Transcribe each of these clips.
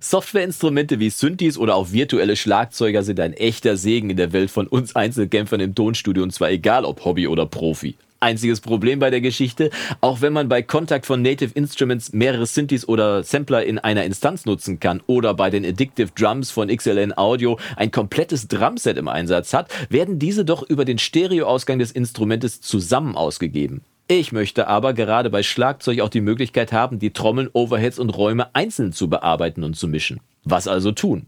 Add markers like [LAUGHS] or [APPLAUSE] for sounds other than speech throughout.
Softwareinstrumente wie Synthes oder auch virtuelle Schlagzeuger sind ein echter Segen in der Welt von uns Einzelkämpfern im Tonstudio und zwar egal ob Hobby oder Profi. Einziges Problem bei der Geschichte, auch wenn man bei Kontakt von Native Instruments mehrere Synthes oder Sampler in einer Instanz nutzen kann oder bei den Addictive Drums von XLN Audio ein komplettes Drumset im Einsatz hat, werden diese doch über den Stereoausgang des Instrumentes zusammen ausgegeben. Ich möchte aber gerade bei Schlagzeug auch die Möglichkeit haben, die Trommeln, Overheads und Räume einzeln zu bearbeiten und zu mischen. Was also tun?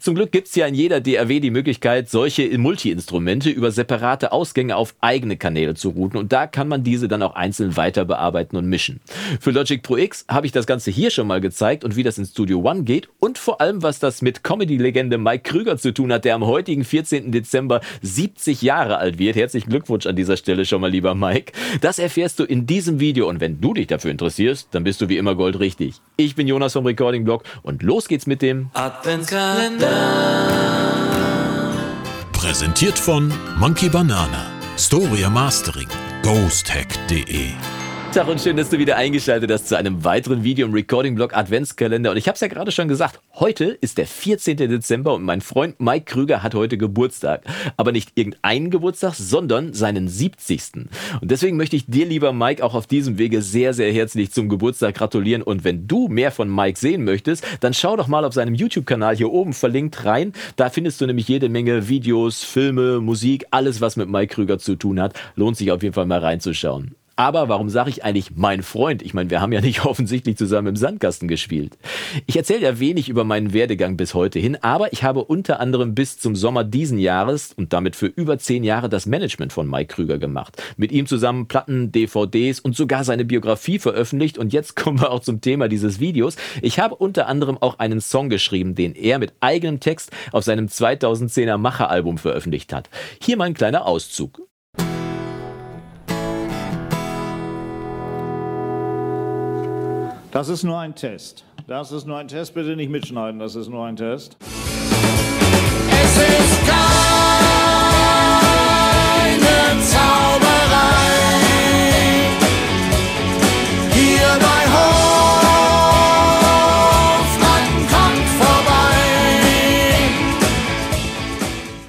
Zum Glück gibt's ja in jeder DAW die Möglichkeit, solche Multi-Instrumente über separate Ausgänge auf eigene Kanäle zu routen und da kann man diese dann auch einzeln weiter bearbeiten und mischen. Für Logic Pro X habe ich das Ganze hier schon mal gezeigt und wie das in Studio One geht und vor allem, was das mit Comedy-Legende Mike Krüger zu tun hat, der am heutigen 14. Dezember 70 Jahre alt wird. Herzlichen Glückwunsch an dieser Stelle schon mal, lieber Mike. Das erfährst du in diesem Video und wenn du dich dafür interessierst, dann bist du wie immer goldrichtig. Ich bin Jonas vom Recording Blog und los geht's mit dem Adventskalender. Präsentiert von Monkey Banana, Storia Mastering, ghosthack.de. Tag und schön, dass du wieder eingeschaltet hast zu einem weiteren Video im Recording-Blog Adventskalender. Und ich habe es ja gerade schon gesagt, heute ist der 14. Dezember und mein Freund Mike Krüger hat heute Geburtstag. Aber nicht irgendeinen Geburtstag, sondern seinen 70. Und deswegen möchte ich dir, lieber Mike, auch auf diesem Wege sehr, sehr herzlich zum Geburtstag gratulieren. Und wenn du mehr von Mike sehen möchtest, dann schau doch mal auf seinem YouTube-Kanal hier oben verlinkt rein. Da findest du nämlich jede Menge Videos, Filme, Musik, alles, was mit Mike Krüger zu tun hat. Lohnt sich auf jeden Fall mal reinzuschauen. Aber warum sage ich eigentlich mein Freund? Ich meine, wir haben ja nicht [LAUGHS] offensichtlich zusammen im Sandkasten gespielt. Ich erzähle ja wenig über meinen Werdegang bis heute hin, aber ich habe unter anderem bis zum Sommer diesen Jahres und damit für über zehn Jahre das Management von Mike Krüger gemacht. Mit ihm zusammen Platten, DVDs und sogar seine Biografie veröffentlicht. Und jetzt [LAUGHS] kommen wir auch zum Thema dieses Videos. Ich habe unter anderem auch einen Song geschrieben, den er mit eigenem Text auf seinem 2010er Macher-Album veröffentlicht hat. Hier mal ein kleiner Auszug. Das ist nur ein Test. Das ist nur ein Test. Bitte nicht mitschneiden. Das ist nur ein Test.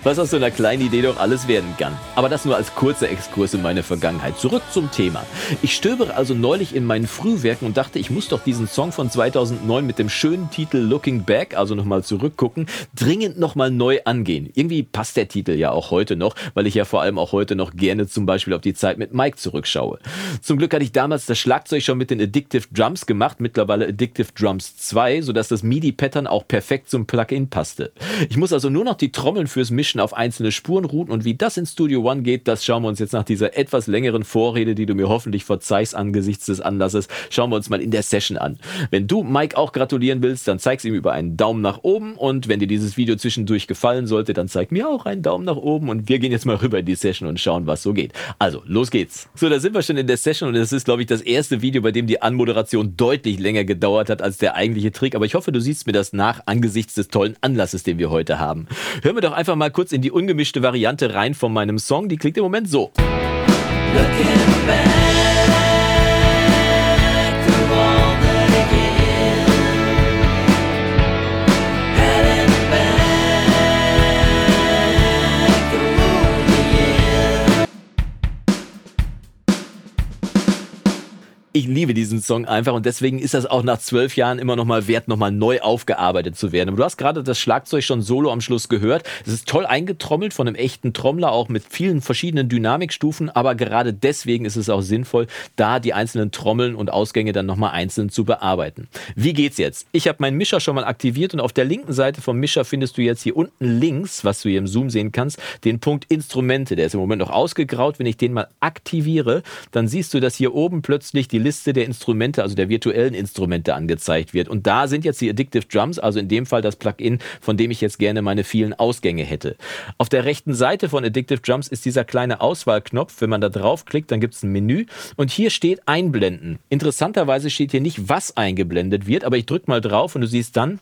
Was aus so einer kleinen Idee doch alles werden kann. Aber das nur als kurzer Exkurs in meine Vergangenheit. Zurück zum Thema. Ich stöbere also neulich in meinen Frühwerken und dachte, ich muss doch diesen Song von 2009 mit dem schönen Titel Looking Back, also nochmal zurückgucken, dringend nochmal neu angehen. Irgendwie passt der Titel ja auch heute noch, weil ich ja vor allem auch heute noch gerne zum Beispiel auf die Zeit mit Mike zurückschaue. Zum Glück hatte ich damals das Schlagzeug schon mit den Addictive Drums gemacht, mittlerweile Addictive Drums 2, sodass das MIDI-Pattern auch perfekt zum Plugin passte. Ich muss also nur noch die Trommeln fürs Mischen auf einzelne Spuren routen und wie das in Studio One geht, das schauen wir uns jetzt nach dieser etwas längeren Vorrede, die du mir hoffentlich verzeihst angesichts des Anlasses, schauen wir uns mal in der Session an. Wenn du Mike auch gratulieren willst, dann zeig's ihm über einen Daumen nach oben und wenn dir dieses Video zwischendurch gefallen sollte, dann zeig mir auch einen Daumen nach oben und wir gehen jetzt mal rüber in die Session und schauen, was so geht. Also, los geht's. So, da sind wir schon in der Session und das ist, glaube ich, das erste Video, bei dem die Anmoderation deutlich länger gedauert hat als der eigentliche Trick, aber ich hoffe, du siehst mir das nach angesichts des tollen Anlasses, den wir heute haben. Hören wir doch einfach mal kurz in die ungemischte Variante rein von meinem Song, die klingt im Moment so. Looking Ich liebe diesen Song einfach und deswegen ist das auch nach zwölf Jahren immer noch mal wert, noch mal neu aufgearbeitet zu werden. Aber du hast gerade das Schlagzeug schon solo am Schluss gehört. Es ist toll eingetrommelt von einem echten Trommler, auch mit vielen verschiedenen Dynamikstufen. Aber gerade deswegen ist es auch sinnvoll, da die einzelnen Trommeln und Ausgänge dann noch mal einzeln zu bearbeiten. Wie geht's jetzt? Ich habe meinen Mischer schon mal aktiviert und auf der linken Seite vom Mischer findest du jetzt hier unten links, was du hier im Zoom sehen kannst, den Punkt Instrumente. Der ist im Moment noch ausgegraut. Wenn ich den mal aktiviere, dann siehst du, dass hier oben plötzlich die Liste der Instrumente, also der virtuellen Instrumente angezeigt wird. Und da sind jetzt die Addictive Drums, also in dem Fall das Plugin, von dem ich jetzt gerne meine vielen Ausgänge hätte. Auf der rechten Seite von Addictive Drums ist dieser kleine Auswahlknopf. Wenn man da draufklickt, dann gibt es ein Menü und hier steht Einblenden. Interessanterweise steht hier nicht, was eingeblendet wird, aber ich drücke mal drauf und du siehst dann,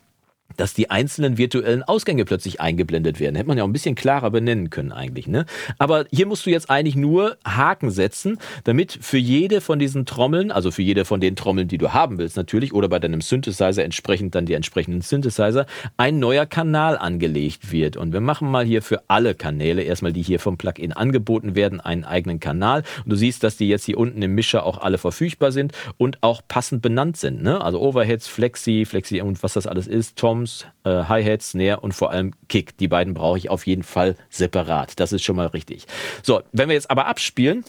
dass die einzelnen virtuellen Ausgänge plötzlich eingeblendet werden. Hätte man ja auch ein bisschen klarer benennen können eigentlich. Ne? Aber hier musst du jetzt eigentlich nur Haken setzen, damit für jede von diesen Trommeln, also für jede von den Trommeln, die du haben willst natürlich, oder bei deinem Synthesizer entsprechend dann die entsprechenden Synthesizer, ein neuer Kanal angelegt wird. Und wir machen mal hier für alle Kanäle, erstmal die hier vom Plugin angeboten werden, einen eigenen Kanal. Und du siehst, dass die jetzt hier unten im Mischer auch alle verfügbar sind und auch passend benannt sind. Ne? Also Overheads, Flexi, Flexi und was das alles ist, Toms, äh, Hi-Hat, Snare und vor allem Kick. Die beiden brauche ich auf jeden Fall separat. Das ist schon mal richtig. So, wenn wir jetzt aber abspielen.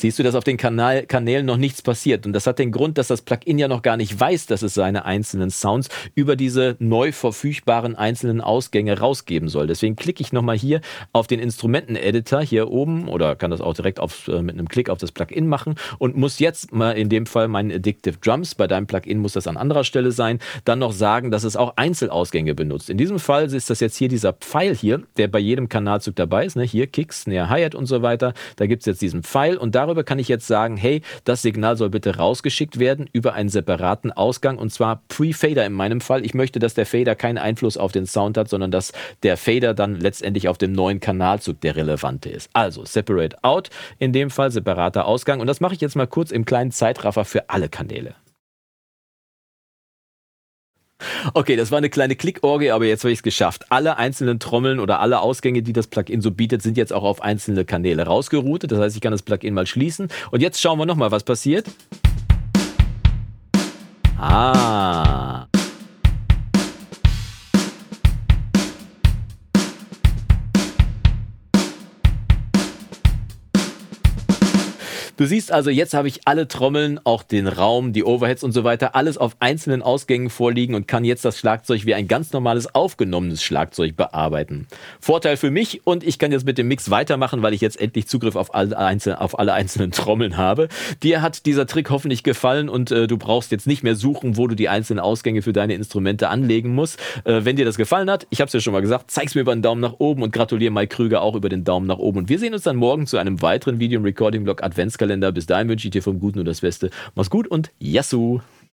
Siehst du, dass auf den Kanal, Kanälen noch nichts passiert. Und das hat den Grund, dass das Plugin ja noch gar nicht weiß, dass es seine einzelnen Sounds über diese neu verfügbaren einzelnen Ausgänge rausgeben soll. Deswegen klicke ich nochmal hier auf den Instrumenten-Editor hier oben oder kann das auch direkt auf, äh, mit einem Klick auf das Plugin machen und muss jetzt mal in dem Fall meinen Addictive Drums, bei deinem Plugin muss das an anderer Stelle sein, dann noch sagen, dass es auch Einzelausgänge benutzt. In diesem Fall ist das jetzt hier dieser Pfeil hier, der bei jedem Kanalzug dabei ist. Ne? Hier Kicks, Snare, Hi-Hat und so weiter. Da gibt es jetzt diesen Pfeil und darüber kann ich jetzt sagen, hey, das Signal soll bitte rausgeschickt werden über einen separaten Ausgang und zwar Pre-Fader in meinem Fall. Ich möchte, dass der Fader keinen Einfluss auf den Sound hat, sondern dass der Fader dann letztendlich auf dem neuen Kanalzug der relevante ist. Also Separate Out, in dem Fall separater Ausgang und das mache ich jetzt mal kurz im kleinen Zeitraffer für alle Kanäle. Okay, das war eine kleine Klickorgie, aber jetzt habe ich es geschafft. Alle einzelnen Trommeln oder alle Ausgänge, die das Plugin so bietet, sind jetzt auch auf einzelne Kanäle rausgeroutet. Das heißt, ich kann das Plugin mal schließen. Und jetzt schauen wir nochmal, was passiert. Ah. Du siehst also, jetzt habe ich alle Trommeln, auch den Raum, die Overheads und so weiter, alles auf einzelnen Ausgängen vorliegen und kann jetzt das Schlagzeug wie ein ganz normales aufgenommenes Schlagzeug bearbeiten. Vorteil für mich und ich kann jetzt mit dem Mix weitermachen, weil ich jetzt endlich Zugriff auf alle, einzel auf alle einzelnen Trommeln habe. Dir hat dieser Trick hoffentlich gefallen und äh, du brauchst jetzt nicht mehr suchen, wo du die einzelnen Ausgänge für deine Instrumente anlegen musst. Äh, wenn dir das gefallen hat, ich habe es ja schon mal gesagt, zeig's mir über einen Daumen nach oben und gratuliere Mike Krüger auch über den Daumen nach oben. Und wir sehen uns dann morgen zu einem weiteren Video im Recording Blog Adventskalender. Bis dahin wünsche ich dir vom Guten und das Beste. Mach's gut und Yassou!